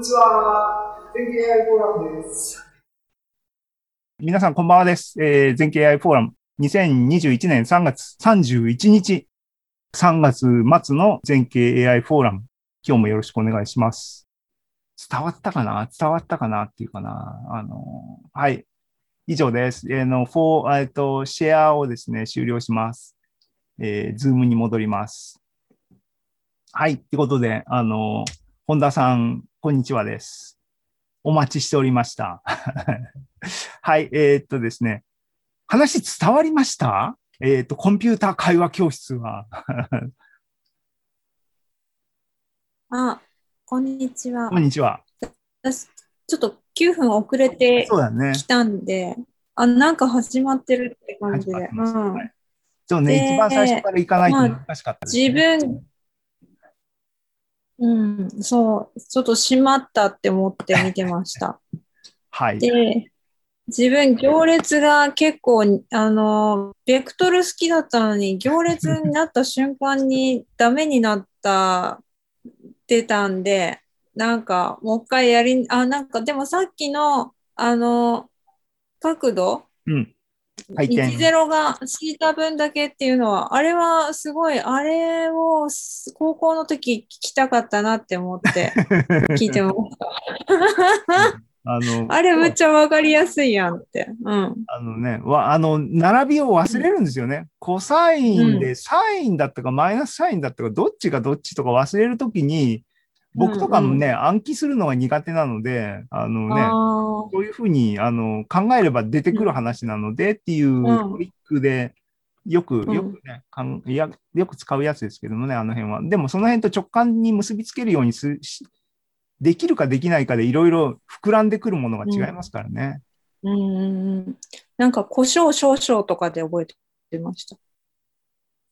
にちは。全経 AI フォーラムです。皆さんこんばんはです。えー、全経 AI フォーラム2021年3月31日、3月末の全経 AI フォーラム、今日もよろしくお願いします。伝わったかな？伝わったかなっていうかな？あの、はい。以上です。えー、の、フォー、えっと、シェアをですね、終了します。えー、 Zoom に戻ります。はい。ってことで、あの、本田さん、こんにちはです。お待ちしておりました。はい、えーっとですね。話伝わりました？えーっと、コンピューター会話教室は。あ、こんにちはこ。んにちは。私、ちょっと9分遅れてそうだね。きたんで、あ、なんか始まってるって感じで。うんはいそうね、で一番最初から行かないとまあ難しかったです、自ね。分、うん、そう、ちょっと閉まったって思って見てました。はい。で、自分、行列が結構、あの、ベクトル好きだったのに、行列になった瞬間にダメになった、出たんで、なんか、もう一回やり、あ、なんか、でもさっきの、あの、角度、うん。回転。10が敷いた分だけっていうのは、あれはすごい、あれをす高校の時聞きたかったなって思って 聞いてました。あの、あれむっちゃわかりやすいやんって。うん。あのね、わあの、並びを忘れるんですよね。コサインうで、サインだったかマイナスサインだったか、どっちがどっちとか忘れるときに、僕とかもね、暗記するのが苦手なので、あのね、あそういうふうにあの考えれば出てくる話なのでっていうトリックで、よく、うんよくね、かんいや、よく使うやつですけどもね、あの辺は。でもその辺と直感に結びつけるようにすしできるかできないかでいろいろ膨らんでくるものが違いますからね。ーうんうんうん。なんか、胡椒少々とかで覚えてました。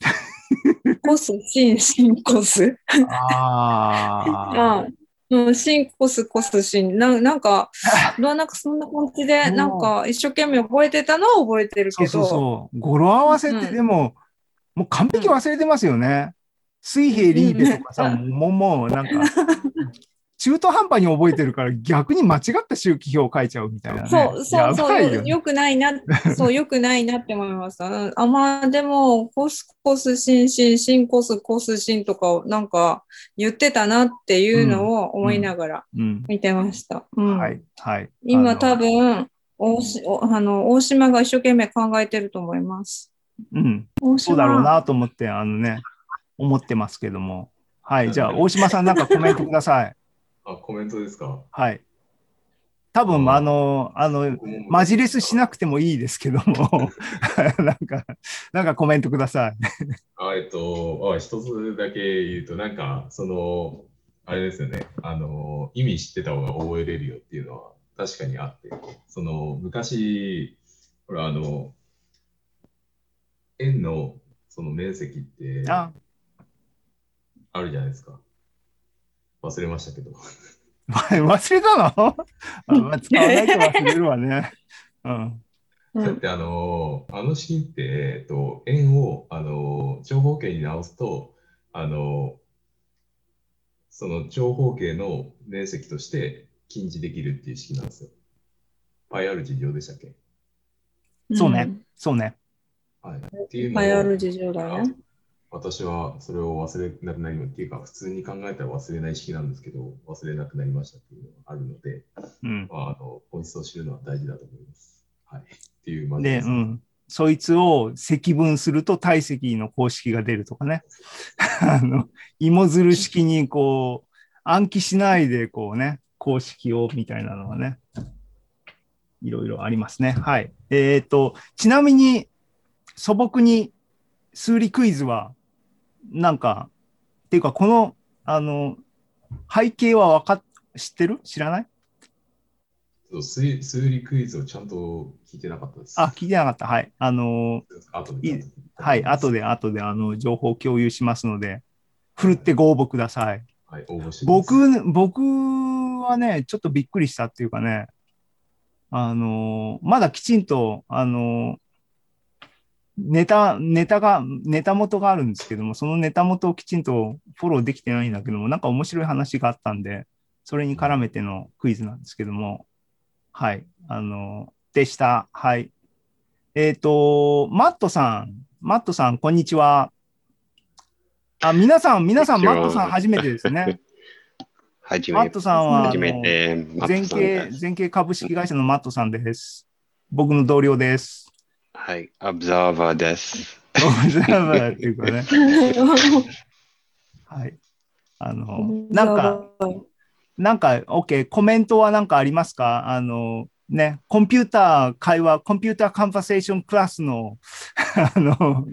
コス、シン、シンコス。ああ。うん、シンコス、コス、シン。ななんか、なんかそんな感じで、うんなんか一生懸命覚えてたのは覚えてるそうけど。そうそう。語呂合わせってうんでも、もう完璧忘れてますよね。水平リーベとかさ、うんもうもうなんか、中途半端に覚えてるから逆に間違った周期表を書いちゃうみたいな、ね。そうそうやそうよ、ね。よくないな、そう、よくないなって思いました。うんあ、まあでも、コスコスシンシン、シンコスコスシンとかをなんか言ってたなっていうのを思いながらうん。見てました。うんはい、はい。今多分、大しおあの大島が一生懸命考えてると思います。うん。そうだろうなと思って、あのね、思ってますけども。はい。じゃあ、大島さんなんかコメントください。あ、コメントですか？はい。多分、あの、あの、マジレスしなくてもいいですけども、なんか、なんかコメントください。あえっと、あ一つだけ言うと、なんか、その、あれですよね、あの、意味知ってた方が覚えれるよっていうのは確かにあって、その、昔、ほら、あの、円のその面積ってあ、あるじゃないですか。忘れましたけど。忘れたの？あまあ使わないと忘れるわね。うん。うんだってあの、あの式って、えっと、円を、あの、長方形に直すと、あの、その長方形の面積として近似できるっていう式なんですよ。πr 事情でしたっけ？そうね。そうね。はい。っていううん。のをパイアル事情だね。私はそれを忘れなくなりっていうか、普通に考えたら忘れない式なんですけど、忘れなくなりましたっていうのがあるので、うん。まあ、あの本質を知るのは大事だと思います。はい。っていう、まずで、うん。そいつを積分すると体積の公式が出るとかね。あの、芋づる式にこう、暗記しないでこうね、公式をみたいなのがね、いろいろありますね。はい。えっ、と、ちなみに素朴に数理クイズは、なんか、っていうかこの、あの、背景はわかっ、知ってる？知らない？数理数理クイズをちゃんと聞いてなかったです。あ、聞いてなかった。はい。あの。はい、後で、後で、あの、情報共有しますので、ふるってご応募ください。はい、応募してください僕、僕はね、ちょっとびっくりしたっていうかね、あの、まだきちんと、あの、ネタ、ネタが、ネタ元があるんですけども、そのネタ元をきちんとフォローできてないんだけども、なんか面白い話があったんで、それに絡めてのクイズなんですけども、はい。あの、でした。はい。えっ、と、マットさん、マットさん、こんにちは。あ、皆さん、皆さん、マットさん初めてですね。はじめマットさんは、初めて、あマッの全トさん景で、す。全景株式会社のマットさんです。僕の同僚です。はい、アブザーバーです。オブザーバーっていうかね。はい。あの、なんか、なんか、OK、コメントはなんかありますか？あの、ね、コンピューター会話、コンピューターカンバセーションクラスの、あの、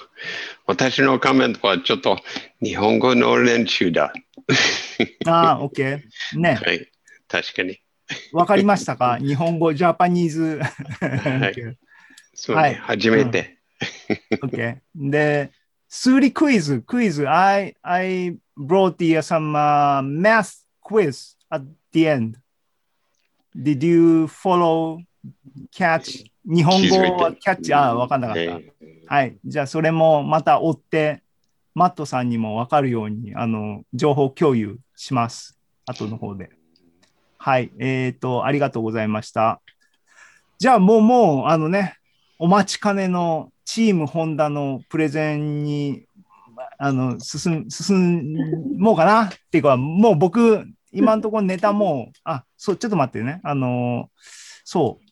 私のコメントはちょっと日本語の練習だ。あー OK。ね、はい、確かに。わかりましたか？日本語、ジャパニーズ。い そうはいね、初めて。OK。で、数理クイズ、クイズ。I, I brought you some、uh, math quiz at the end. Did you follow, catch? 日本語はキャッチ、あ、わかんなかった。はいはい。じゃあ、それもまた追って、マットさんにもわかるように、あの、情報共有します。後の方で。はい。えっ、と、ありがとうございました。じゃあ、もう、もう、あのね、お待ちかねのチームホンダのプレゼンに、あの、進、進もうかなっていうか、もう僕、今のところネタもう、あ、そう、ちょっと待ってね。あの、そう。